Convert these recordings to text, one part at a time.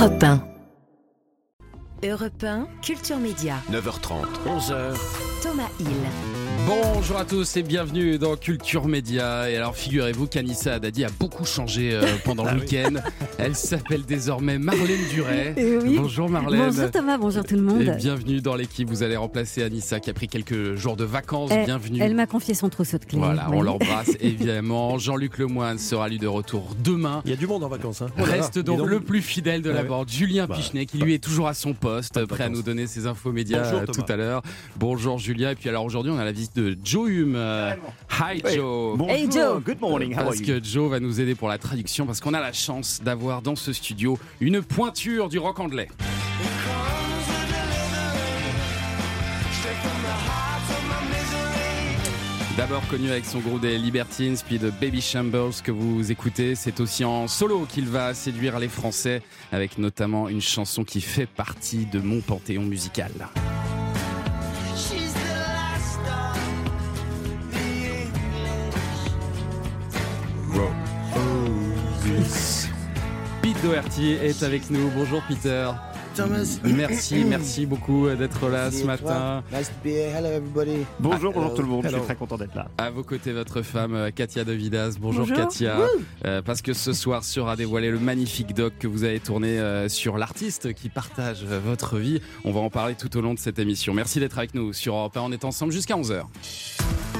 Europe 1. Europe 1, Culture Média. 9h30, 11h. Thomas Hill. Bonjour à tous et bienvenue dans Culture Média. Et alors figurez-vous qu'Anissa Haddadi a beaucoup changé euh, pendant le week-end. Elle s'appelle désormais Marlène Duret. Eh oui. Bonjour Marlène. Bonjour Thomas, bonjour tout le monde. Et bienvenue dans l'équipe. Vous allez remplacer Anissa qui a pris quelques jours de vacances. Elle- bienvenue. Elle m'a confié son trousseau de clés. Voilà, oui. on l'embrasse évidemment. Jean-Luc Lemoine sera lui de retour demain. Il y a du monde en vacances. Hein. Reste donc le plus fidèle de la Ouais. bande, Julien Bah, Pichenet, qui lui est toujours à son poste, prêt à nous donner ses infos médias Bonjour, euh, Thomas. tout à l'heure. Bonjour Julien. Et puis alors aujourd'hui, on a la visite de Joe Hume. Hi Joe. Hey Joe Good morning, how are Parce you? que Joe va nous aider pour la traduction, parce qu'on a la chance d'avoir dans ce studio une pointure du rock anglais. D'abord connu avec son groupe des Libertines, puis de Baby Shambles que vous écoutez. C'est aussi en solo qu'il va séduire les Français, avec notamment une chanson qui fait partie de mon panthéon musical. Pete Doherty est avec nous. Bonjour Peter. Thomas. Merci, merci beaucoup d'être là Merci ce matin. Nice to be here. Hello everybody. Bonjour, Ah, bonjour tout le monde, je suis très content d'être là. À vos côtés, votre femme euh, Katia De Vidas. Bonjour, Bonjour. Katia. Euh, parce que ce soir sera dévoilé le magnifique doc que vous avez tourné euh, sur l'artiste qui partage euh, votre vie. On va en parler tout au long de cette émission. Merci d'être avec nous sur Europe 1. On est ensemble jusqu'à 11h.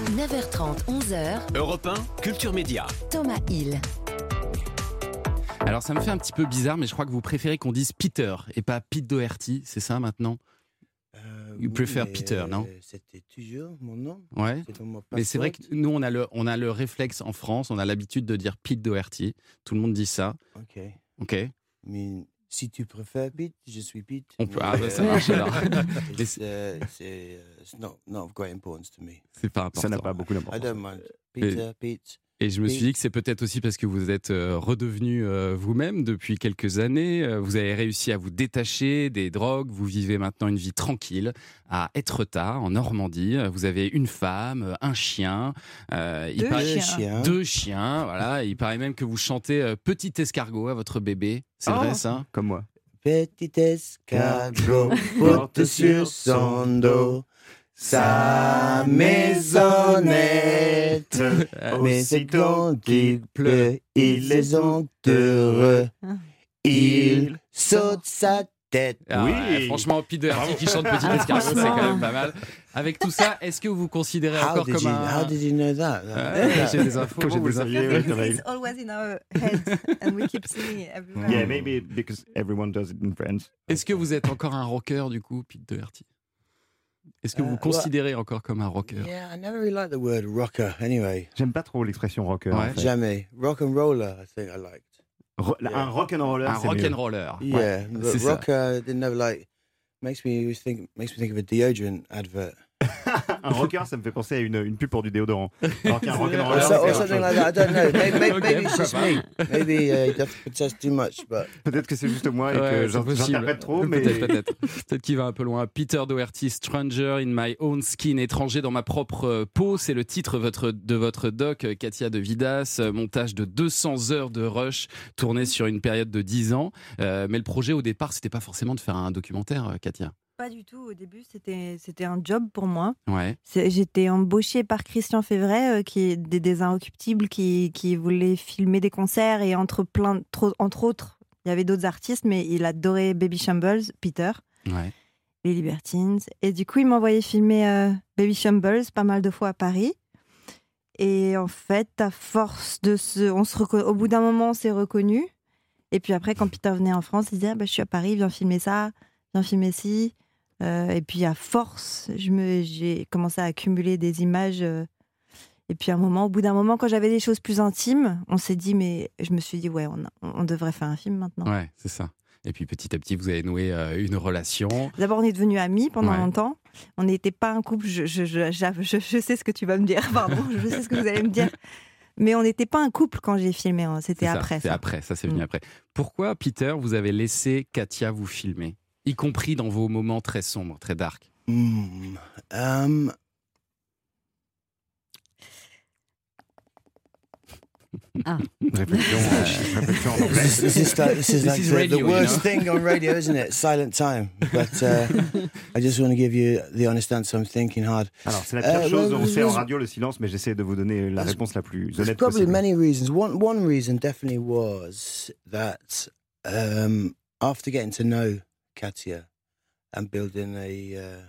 9h30, 11h. Europe 1, Culture Média. Thomas Hill. Alors ça me fait un petit peu bizarre, mais je crois que vous préférez qu'on dise Peter et pas Pete Doherty. C'est ça maintenant? Euh, You oui, prefer Peter, non? euh, C'était toujours mon nom? Ouais. Mon Mais c'est vrai que nous, on a, le, on a le réflexe en France, on a l'habitude de dire Pete Doherty. Tout le monde dit ça. Ok. Ok Mais si tu préfères Pete, je suis Pete. On peut- ah, bah, ça euh, marche alors. Mais it's, uh, C'est uh, it's not, not of great importance to me. C'est pas important. Ça n'a pas beaucoup I d'importance. don't mind. Peter, Pete. Et je me suis dit que c'est peut-être aussi parce que vous êtes euh, redevenu euh, vous-même depuis quelques années. Euh, vous avez réussi à vous détacher des drogues. Vous vivez maintenant une vie tranquille à Etretat, en Normandie. Vous avez une femme, un chien. euh, il Deux paraît- chiens. Chien. Deux chiens. Voilà. Il paraît même que vous chantez Petit escargot à votre bébé. C'est Oh. vrai ça? Comme moi. Petit escargot porte sur son dos sa maisonnette. Mais c'est quand il pleut, ils les ont heureux. Ah. Il saute sa tête. Ah Oui. ouais, franchement, Pete Doherty qui chante Petit escargot, c'est quand même pas mal. Avec tout ça, est-ce que vous vous considérez How encore did, comme you, un... how did you know that? Ouais, J'ai des infos. J'ai des infos. It's always in our heads and we keep singing it everywhere. Yeah, maybe because everyone does it in French. Est-ce que vous êtes encore un rocker du coup, Pete Doherty? Est-ce que vous Euh, vous considérez encore comme un rocker? Yeah, I never really liked the word rocker anyway. J'aime pas trop l'expression rocker. Ouais. en fait. Jamais. Rock and roller, I think I liked. Ro- Un rock and roller, Un c'est mieux. rock'n'roller. Yeah, c'est but ça. rocker didn't never like makes me think makes me think of a deodorant advert. Un rocker, ça me fait penser à une, une pub pour du déodorant. Alors qu'un rock and Or, roller, so- c'est or autre something chose. like that. I don't know. Maybe, maybe, Ok, maybe it's just pourquoi me. Maybe uh, you have to protest too much, but Peut-être que c'est juste moi et Ouais, que j'interprète trop, mais Peut-être, peut-être. Peut-être qu'il va un peu loin. Peter Doherty, Stranger in My Own Skin, étranger dans ma propre euh, peau, c'est le titre votre, de votre doc, euh, Katia de Vidas. euh, Montage de 200 heures de rush, tourné sur une période de 10 ans. Euh, mais le projet au départ, c'était pas forcément de faire un documentaire, Katia. Pas du tout. Au début, c'était c'était un job pour moi. Ouais. J'étais embauchée par Christian Févret, euh, qui est des, des Inrecuptibles, qui, qui voulait filmer des concerts et entre plein, trop- entre autres, il y avait d'autres artistes, mais il adorait Baby Shambles, Peter, Ouais. les Libertines. Et du coup, il m'envoyait filmer euh, Baby Shambles pas mal de fois à Paris. Et en fait, à force de se, on se reco- au bout d'un moment, on s'est reconnu. Et puis après, quand Peter venait en France, il disait ah, bah, Je suis à Paris, viens filmer ça, viens filmer ci. Euh, et puis à force, j'ai commencé à accumuler des images. euh, et puis à un moment, au bout d'un moment, quand j'avais des choses plus intimes, on s'est dit mais je me suis dit ouais, on, devrait faire un film maintenant. Ouais, c'est ça. Et puis petit à petit, vous avez noué euh, une relation. D'abord, on est devenus amis pendant Ouais. longtemps. On n'était pas un couple. Je, je, je, je- sais ce que tu vas me dire. Pardon, je sais ce que vous allez me dire. Mais on n'était pas un couple quand j'ai filmé. hein. C'était après. C'est après, ça c'est venu Mm. après. Pourquoi, Peter, vous avez laissé Katia vous filmer? Y compris dans vos moments très sombres, très dark. Hmm. Um, Réflexion, euh, réflexion en anglais. This is, this is like, this is This like is the, radio, the you worst know? thing on radio, isn't it? Silent time. But uh, I just want to give you the honest answer. I'm thinking hard. Alors, c'est la pire Euh, chose, well, on sait en radio le silence, mais j'essaie de vous donner la réponse la plus honnête probably possible. many reasons. One one reason definitely was that um, after getting to know Katia and building a uh,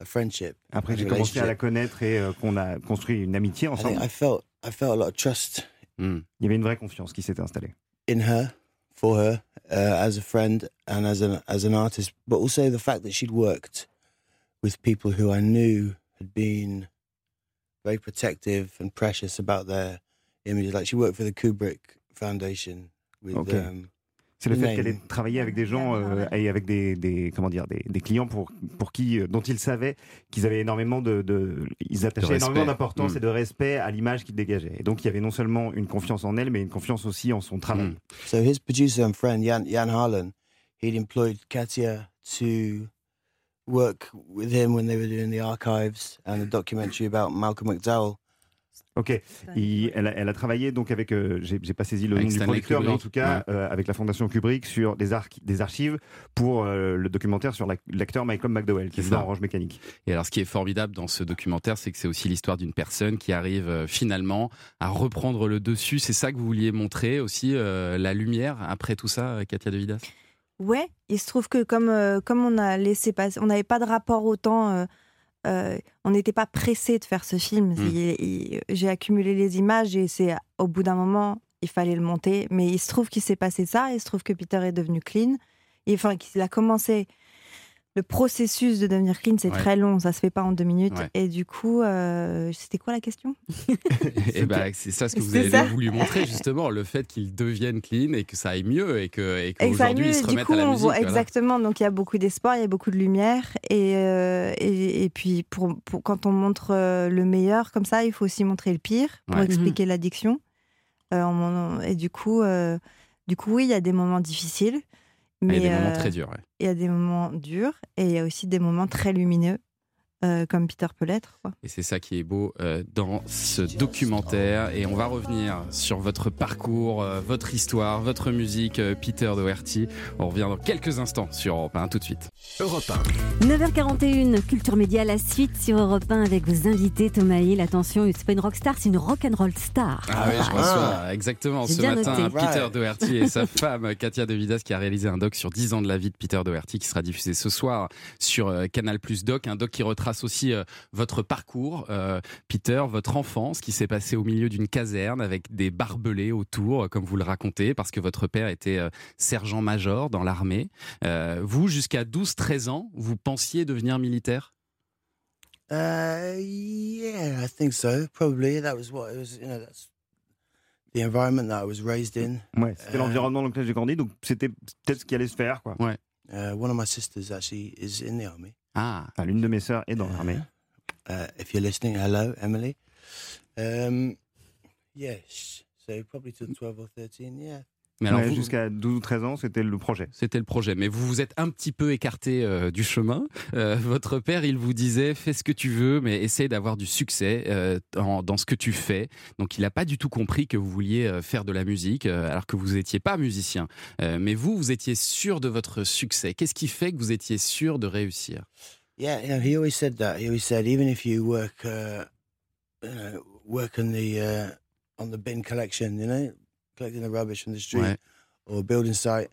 a friendship, Après, j'ai commencé à la connaître et euh, qu'on a construit une amitié ensemble. I felt I felt a lot of trust Hmm. Il y avait une vraie confiance qui s'était installée. in her, for her, uh, as a friend and as an as an artist, but also the fact that she'd worked with people who I knew had been very protective and precious about their images. Like she worked for the Kubrick Foundation with. Okay. Um, C'est le fait qu'elle ait travaillé avec des gens euh, et avec des, des- comment dire des, des clients pour pour qui euh, dont ils savaient qu'ils avaient énormément de, de- ils attachaient énormément d'importance Mm. et de respect à l'image qu'ils dégageaient. Et donc il y avait non seulement une confiance en elle, mais une confiance aussi en son travail. Mm. so his producer and friend Jan Jan Harlan, he'd employed Katia to work with him when they were doing the archives and the documentary about Malcolm McDowell. Ok. Il- elle, a, elle a travaillé donc avec, euh, j'ai pas saisi le Avec nom du Stanley producteur, mais en tout cas euh, avec la Fondation Kubrick sur des, arch- des archives pour euh, le documentaire sur l'ac- l'acteur Malcolm McDowell qui est dans ça. Orange Mécanique. Et alors, ce qui est formidable dans ce documentaire, c'est que c'est aussi l'histoire d'une personne qui arrive euh, finalement à reprendre le dessus. C'est ça que vous vouliez montrer aussi, euh, la lumière après tout ça, Katia De Vidas Ouais, il se trouve que comme, euh, comme on a laissé passer, on n'avait pas de rapport au temps, euh, on n'était pas pressé de faire ce film. Mm. Il- il- J'ai accumulé les images et c'est au bout d'un moment, il fallait le monter. Mais il se trouve qu'il s'est passé ça, il se trouve que Peter est devenu clean. Et, enfin, qu'il a commencé. Le processus de devenir clean, c'est Ouais. très long, ça se fait pas en deux minutes. Ouais. Et du coup, euh, c'était quoi la question? Et ben, c'est ça ce que vous avez voulu montrer justement, le fait qu'il devienne clean et que ça aille mieux et que et qu'aujourd'hui mieux, il se et du remette coup, à la musique. voit voilà. exactement. Donc, il y a beaucoup d'espoir, il y a beaucoup de lumière. Et, euh, et, et puis, pour, pour- quand on montre euh, le meilleur comme ça, il faut aussi montrer le pire pour Ouais. expliquer l'addiction. Euh, on- et du coup, euh, du coup, oui, il y a des moments difficiles. Mais Il y a des moments euh, très durs. ouais. il y a des moments durs et il y a aussi des moments très lumineux, euh, comme Peter peut l'être. Et c'est ça qui est beau euh, dans ce documentaire. Et on va revenir sur votre parcours, euh, votre histoire, votre musique, euh, Peter Doherty. On revient dans quelques instants sur Europe 1. Tout de suite. Europe 1. 9h41, Culture Média, la suite sur Europe 1 avec vos invités. Thomas Hill, attention, c'est pas une rockstar, c'est une rock'n'roll star. Ah oui, je reçois exactement J'ai ce bien matin noté. Peter Right. Doherty et sa femme Katia De Vidas qui a réalisé un doc sur 10 ans de la vie de Peter Doherty qui sera diffusé ce soir sur euh, Canal Plus Doc, un doc qui retrace aussi euh, votre parcours, euh, Peter, votre enfance qui s'est passée au milieu d'une caserne avec des barbelés autour, euh, comme vous le racontez, parce que votre père était euh, sergent-major dans l'armée. Euh, vous, jusqu'à 12-13 ans, vous pensiez devenir militaire? Uh, yeah, I think so. Probably that was what it was. You know, that's the environment that I was raised in. Ouais, c'était l'environnement dans lequel j'ai grandi, donc c'était peut-être ce qui allait se faire. Quoi. Uh, one of my sisters actually is in the army. Ah, Enfin, L'une de mes sœurs est dans l'armée. Uh, if you're listening, hello, Emily. Um, yes, so probably till 12 or 13, yeah. Mais alors Ouais, vous- Jusqu'à 12 ou 13 ans, c'était le projet. C'était le projet, mais vous vous êtes un petit peu écarté euh, du chemin. Euh, votre père, il vous disait fais ce que tu veux, mais essaye d'avoir du succès euh, dans, dans ce que tu fais. Donc il n'a pas du tout compris que vous vouliez euh, faire de la musique, euh, alors que vous n'étiez pas musicien. Euh, mais vous, vous étiez sûr de votre succès. Qu'est-ce qui fait que vous étiez sûr de réussir? Yeah, you know, he always said that. He always said, even if you work, uh, you know, work on the uh, on the bin collection, you know, collecting the rubbish from the street or a building site,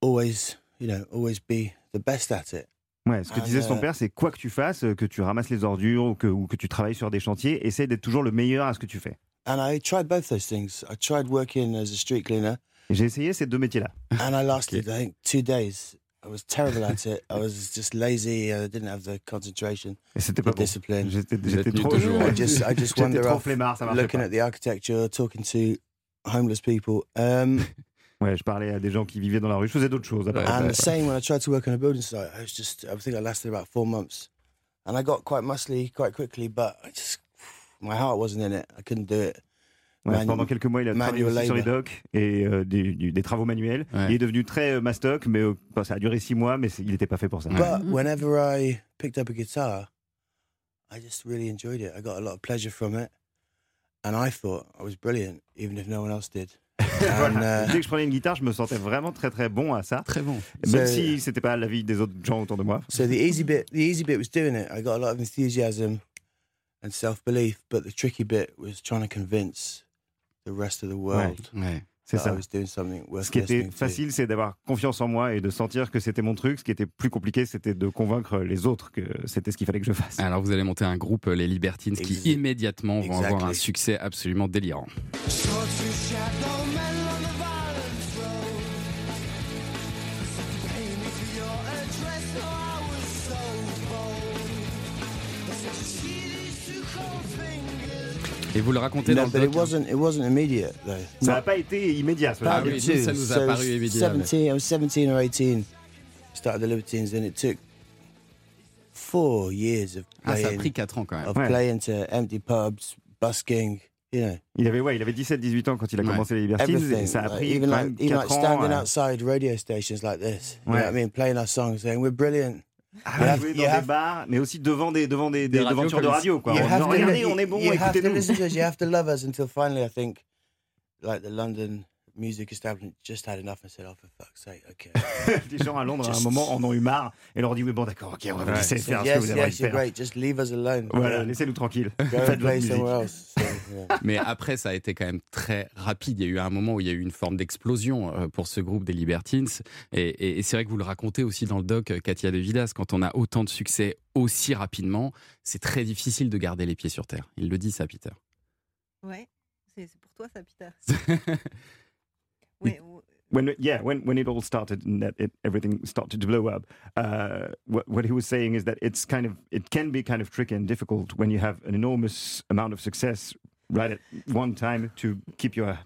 always, you know, always be the best at it. Ouais, ce que disait son mais- père, c'est quoi que tu fasses, que tu ramasses les ordures ou que, ou que tu travailles sur des chantiers, essaye d'être toujours le meilleur à ce que tu fais. And I tried both those things. I tried working as a street cleaner, Et J'ai essayé ces deux métiers-là. and I lasted, I think, two days. I was terrible at it. I was just lazy. I didn't have the concentration, Et c'était the pas bon. discipline. J'étais trop, toujours, I just, I just j'étais wander trop off, flemmard, ça marchait looking pas. at the architecture, talking to homeless people. Um, Ouais, je parlais à des gens qui vivaient dans la rue. Je faisais d'autres choses. ça. and the same when I tried to work on a building site. I was just, I think I lasted about four months, and I got quite muscly quite quickly. But I just, my heart wasn't in it. I couldn't do it. Ouais, Manu- pendant quelques mois, il a travaillé aussi sur les docks et euh, des, du- des travaux manuels. Ouais. Il est devenu très euh, mastoc, mais euh, enfin, ça a duré six mois, mais il n'était pas fait pour ça. But whenever I picked up a guitar, I just really enjoyed it. I got a lot of pleasure from it, and I thought I was brilliant, even if no one else did. Voilà. And, uh, Dès que je prenais une guitare, je me sentais vraiment très très bon à ça. Très bon. Même C'est- si c'était pas l'avis des autres gens autour de moi. so the easy bit, the easy bit was doing it. I got a lot of enthusiasm and self-belief, but the tricky bit was trying to convince the rest of the world Ouais. C'est ça. Ce qui était facile, c'est d'avoir confiance en moi et de sentir que c'était mon truc. Ce qui était plus compliqué, c'était de convaincre les autres que c'était ce qu'il fallait que je fasse. Alors vous allez monter un groupe, les Libertines, qui immédiatement vont avoir un succès absolument délirant. Et vous le racontez No, dans but le it doc. wasn't. It wasn't immediate though. Ça n'a pas été immédiat. Ah oui, ça nous a paru mais- 17, I was 17 or 18. Started the Libertines, and it took four years of Ah, ça a playing, pris 4 ans quand même. of Ouais. playing to empty pubs, busking. You know, Il avait, ouais, il avait 17-18 ans quand il a Ouais. commencé les Libertines. everything. Et ça a Like, pris even quand like, même even 4 like ans. standing outside radio stations like this. You know Ouais. what I mean? Playing our songs, saying we're brilliant. Ah, jouer dans des have- bars, mais aussi devant des, devant des, des, Des radios devantures de radio. Quoi, regardez, on est bon, you have to écoutez-nous. listen to us. You have to love us until finally, I think, like the London music establishment just had enough and said, "Oh, for fuck's sake, okay." Les gens à Londres, à un moment, en ont eu marre et leur ont dit Oui, bon, d'accord, ok, on va vous laisser faire ce que vous avez you're faire. great. Just leave us alone. Voilà, Yeah. laissez-nous tranquilles. Go Faites and votre play musique. somewhere else. So, yeah. Mais après, ça a été quand même très rapide. Il y a eu un moment où il y a eu une forme d'explosion euh, pour ce groupe des Libertines. Et, et- et c'est vrai que vous le racontez aussi dans le doc, euh, Katia De Vidas, quand on a autant de succès aussi rapidement, c'est très difficile de garder les pieds sur terre. Il le dit, ça, Peter. Ouais, c'est pour toi ça, Peter. Ouais, ou- when yeah when when it all started and that it, everything started to blow up uh, what, what he was saying is that it's kind of it can be kind of tricky and difficult when you have an enormous amount of success right at one time to keep your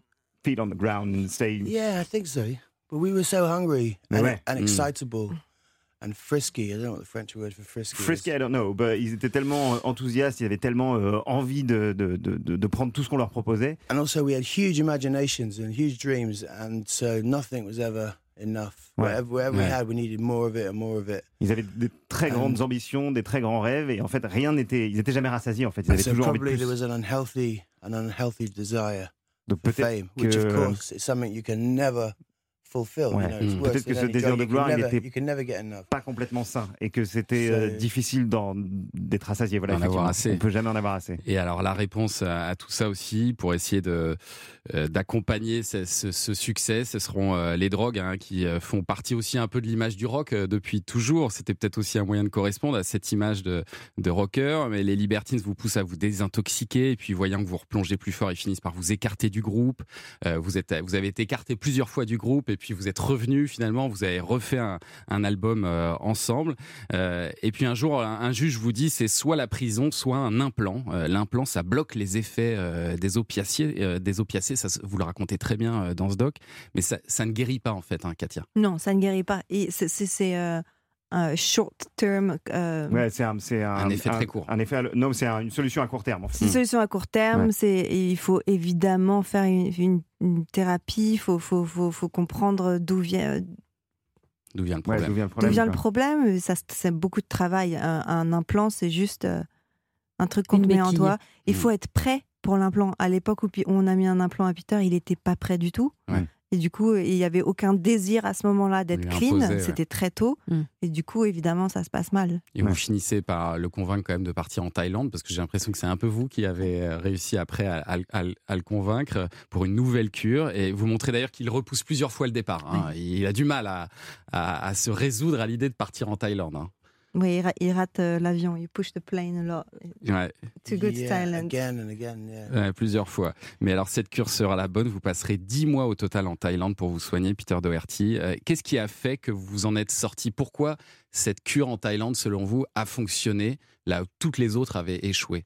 feet on the ground and stay yeah, I think so. But we were so hungry and, Ouais. and Mm. And frisky. I don't know what the French word for frisky frisky is. I don't know but ils étaient tellement enthousiastes ils avaient tellement euh, envie de, de, de, de, prendre tout ce qu'on leur proposait And also, we had huge imaginations and huge dreams, and so nothing was ever enough. Ouais. Whatever, whatever we had, we needed more of it and more of it. ils avaient des très grandes ambitions des très grands rêves et en fait rien n'était ils étaient jamais rassasiés en fait ils And avaient so toujours envie de plus there was an unhealthy, an unhealthy desire donc peut-être fame, which of que- course is something you can never. Ouais. You know, it's Mm. Peut-être que ce désir de gloire, il never- était- you can never get enough. pas complètement sain et que c'était euh, difficile d'en- d'être rassasié. Voilà, avoir assez. On peut jamais en avoir assez. Et alors la réponse à, à tout ça aussi, pour essayer de euh, d'accompagner ce, ce- ce succès, ce seront euh, les drogues hein, qui font partie aussi un peu de l'image du rock depuis toujours. C'était peut-être aussi un moyen de correspondre à cette image de, de rocker. Mais les Libertines vous poussent à vous désintoxiquer et puis voyant que vous replongez plus fort, ils finissent par vous écarter du groupe. Vous êtes, vous avez été écarté plusieurs fois du groupe et puis vous êtes revenu finalement. Vous avez refait un, album euh, ensemble. Euh, et puis un jour, un, juge vous dit c'est soit la prison, soit un implant. Euh, L'implant, ça bloque les effets des opiacés. des opiacés, ça, vous le racontez très bien dans ce doc, mais ça, ça ne guérit pas en fait, hein, Katia. Non, ça ne guérit pas. Et c'est- euh, un short term. euh, Ouais, c'est un, c'est un, Un effet très court. Un effet, à- non, c'est un- une solution à court terme. En fait. C'est une solution à court terme. Ouais. C'est il faut évidemment faire une, une- une thérapie. Il faut, faut, faut, faut comprendre d'où vient, D'où vient le Ouais, problème d'où vient le problème vient le quoi. problème. Ça, c'est beaucoup de travail. Un, un implant, c'est juste euh, un truc qu'on Une te met en toi. Il Mm. faut être prêt pour l'implant. À l'époque où on a mis un implant à Peter, il n'était pas prêt du tout. Ouais. Et du coup, il n'y avait aucun désir à ce moment-là d'être clean. ouais. C'était très tôt. Mm. Et du coup, évidemment, ça se passe mal. Et Ouais. vous finissez par le convaincre quand même de partir en Thaïlande, parce que j'ai l'impression que c'est un peu vous qui avez euh, réussi après à, à- à- à le convaincre pour une nouvelle cure. Et vous montrez d'ailleurs qu'il repousse plusieurs fois le départ. hein. Il a du mal à, à- à se résoudre à l'idée de partir en Thaïlande. hein. Oui, il, ra- il rate euh, l'avion. Il push the plane a lot. Ouais, To go to Yeah, Thailand. again and again. Yeah. ouais, plusieurs fois. Mais alors cette cure sera la bonne. Vous passerez 10 mois au total en Thaïlande pour vous soigner, Peter Doherty. Euh, Qu'est-ce qui a fait que vous en êtes sorti? Pourquoi cette cure en Thaïlande, selon vous, a fonctionné là où toutes les autres avaient échoué?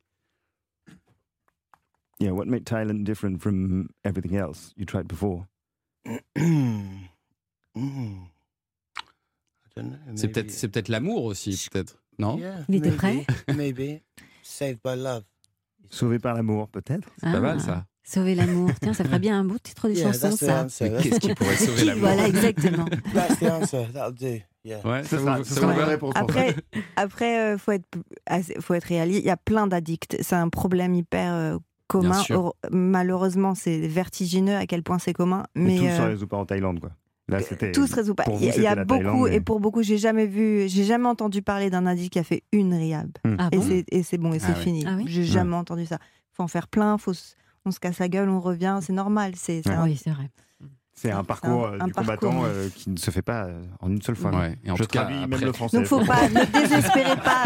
Yeah, what made Thailand different from everything else you tried before? Mm. C'est maybe- peut-être c'est peut-être l'amour aussi, peut-être. Non? Yeah, Il était prêt? Maybe. Saved by love. Sauvé par l'amour, peut-être. C'est pas Ah, mal ça. Sauver l'amour. Tiens, ça ferait bien un beau titre de Yeah, chanson, that's the ça. qu'est-ce qui pourrait sauver l'amour? Voilà, exactement. that's the answer. That'll do. Yeah. Ouais, ça sera, vous- ça sera vous la va? bonne réponse. pour ça. Après, après, euh, faut être, assez- faut être réaliste. Il y a plein d'addicts. C'est un problème hyper euh, commun. Malheureusement, c'est vertigineux à quel point c'est commun. Mais Mais tout se euh, résout pas en Thaïlande, quoi. Là, c'était. tout se résout pas. Il y a, y beaucoup, mais- et pour beaucoup, j'ai jamais vu, j'ai jamais entendu parler d'un indique qui a fait une riab. Ah Et bon c'est c'est bon, et c'est Ah oui. fini. Ah oui J'ai jamais entendu ça. Faut en faire plein, faut on se casse la gueule, on revient, c'est normal. C'est c'est Oui, c'est vrai. C'est un parcours un- euh, un du parcours, combattant euh, qui ne se fait pas euh, en une seule fois. Ouais. Et en Je tout cas, après- même le français. Donc faut pas, ne désespérez pas.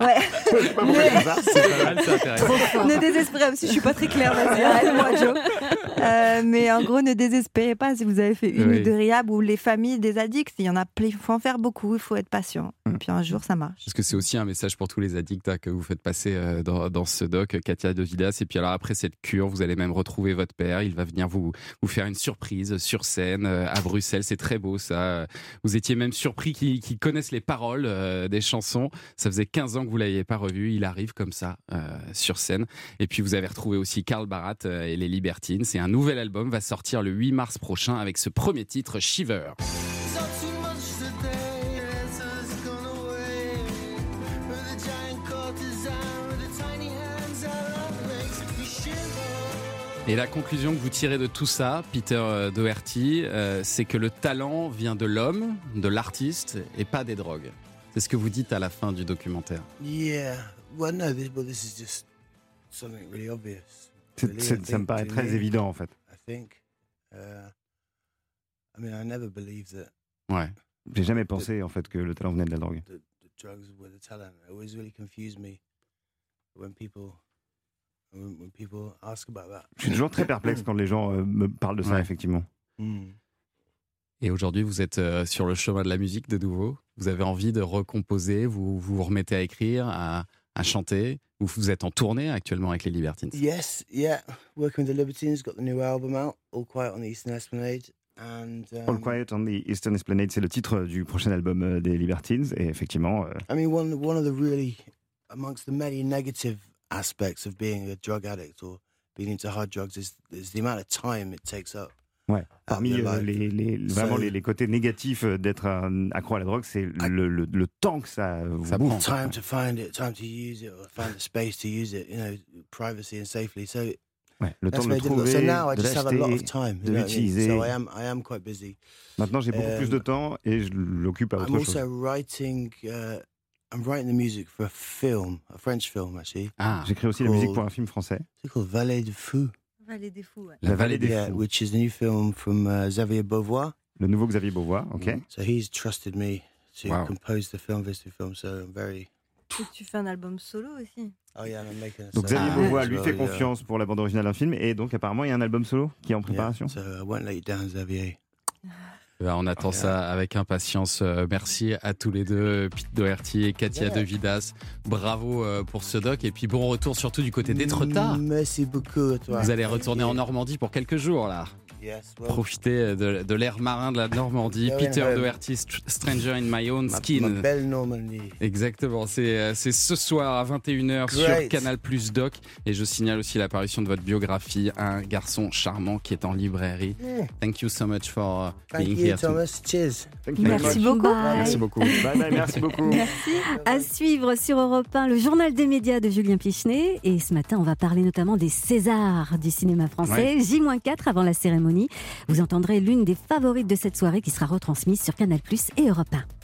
euh, ouais. Pas ne désespérez pas, si je suis pas très claire, vas-y, arrête-moi, Joe. Euh, mais en gros, ne désespérez pas si vous avez fait une Oui. ou deux riab ou les familles des addicts. Il y en a plein, il faut en faire beaucoup, il faut être patient. Mm. Et puis un jour, ça marche. Parce que c'est aussi un message pour tous les addicts hein, que vous faites passer euh, dans, dans ce doc, Katia de Vidas. Et puis alors après cette cure, vous allez même retrouver votre père. Il va venir vous, vous faire une surprise sur scène euh, à Bruxelles. C'est très beau ça. Vous étiez même surpris qu'il qu'il connaisse les paroles euh, des chansons. Ça faisait 15 ans que vous l'aviez pas revu. Il arrive comme ça euh, sur scène. Et puis vous avez retrouvé aussi Karl Barat et les Libertines. C'est un nouvel album, va sortir le 8 mars prochain avec ce premier titre, Shiver. Et la conclusion que vous tirez de tout ça, Peter euh, Doherty, euh, c'est que le talent vient de l'homme, de l'artiste, et pas des drogues. C'est ce que vous dites à la fin du documentaire. Yeah. Well, no, this, well, this is just something really obvious. C'est- really, c'est- I ça me think, paraît très évident en fait. Uh, I mean, I never believed that Ouais. J'ai jamais pensé en fait que le talent venait de la drogue. When people when, when people ask about that. Je suis toujours très perplexe quand les gens euh, me parlent de ça Ouais. effectivement. Mm. Et aujourd'hui, vous êtes euh, sur le chemin de la musique de nouveau. Vous avez envie de recomposer, vous vous remettez à écrire, à, à chanter. Vous, vous êtes en tournée actuellement avec les Libertines. Yes, yeah. Working with the Libertines, got the new album out, All Quiet on the Eastern Esplanade, and um, All Quiet on the Eastern Esplanade, c'est le titre du prochain album euh, des Libertines. Et effectivement, euh, I mean, one one of the really amongst the many negative aspects of being a drug addict or being into hard drugs is, is the amount of time it takes up. ouais, parmi euh, les, les- vraiment les, les côtés négatifs euh, d'être un accro à la drogue, c'est le, le- le temps que ça vous Ça bouffe. prend. Time to find it, time to use it, or find the space to use it. You know, privacy and safely. So Ouais, le temps de le trouver, So now I de just have a lot of time. de l'utiliser. So I am I am quite busy. Maintenant, j'ai beaucoup Euh, plus de temps et je l'occupe à autre I'm chose. also writing. Uh, I'm writing the music for a film, a French film actually. Ah, J'écris aussi la musique pour un film français, It's called Valet de Fou. Vallée des fous. ouais. La Vallée des yeah, Fous. which is the new film from uh, Xavier Beauvoir. le nouveau Xavier Beauvois. Ok. So he's trusted me to Wow. compose the film, this new film. So I'm very. Et tu fais un album solo aussi. Oh yeah, I'm making. A Donc Xavier Ah, as lui well, fait yeah. confiance pour la bande originale d'un film et donc apparemment il y a un album solo qui est en Yeah, préparation. So I won't let you down, Xavier. bah, on attend ça avec impatience. Euh, merci à tous les deux, Pete Doherty et Katia Yeah. De Vidas. Bravo euh, pour ce doc. Et puis bon retour surtout du côté d'Étretat. Merci beaucoup à toi. Vous allez retourner en Normandie pour quelques jours là. Yes, well, Profiter de, de l'air marin de la Normandie. Going Peter. Doherty, Str- Stranger in My Own ma, Skin. ma belle Normandie. Exactement, c'est euh, ce soir à 21h sur Great. Canal Plus Doc. Et je signale aussi l'apparition de votre biographie, Un garçon charmant qui est en librairie. Mm. Thank you so much for uh, Thank being you, here. Thomas. Cheers. Thank you very Merci much. beaucoup. Bye. Merci beaucoup. Bye bye, merci beaucoup. À suivre sur Europe 1, le journal des médias de Julien Pichenet. Et ce matin, on va parler notamment des Césars du cinéma français. J-4 avant la cérémonie. Vous entendrez l'une des favorites de cette soirée qui sera retransmise sur Canal Plus et Europe 1.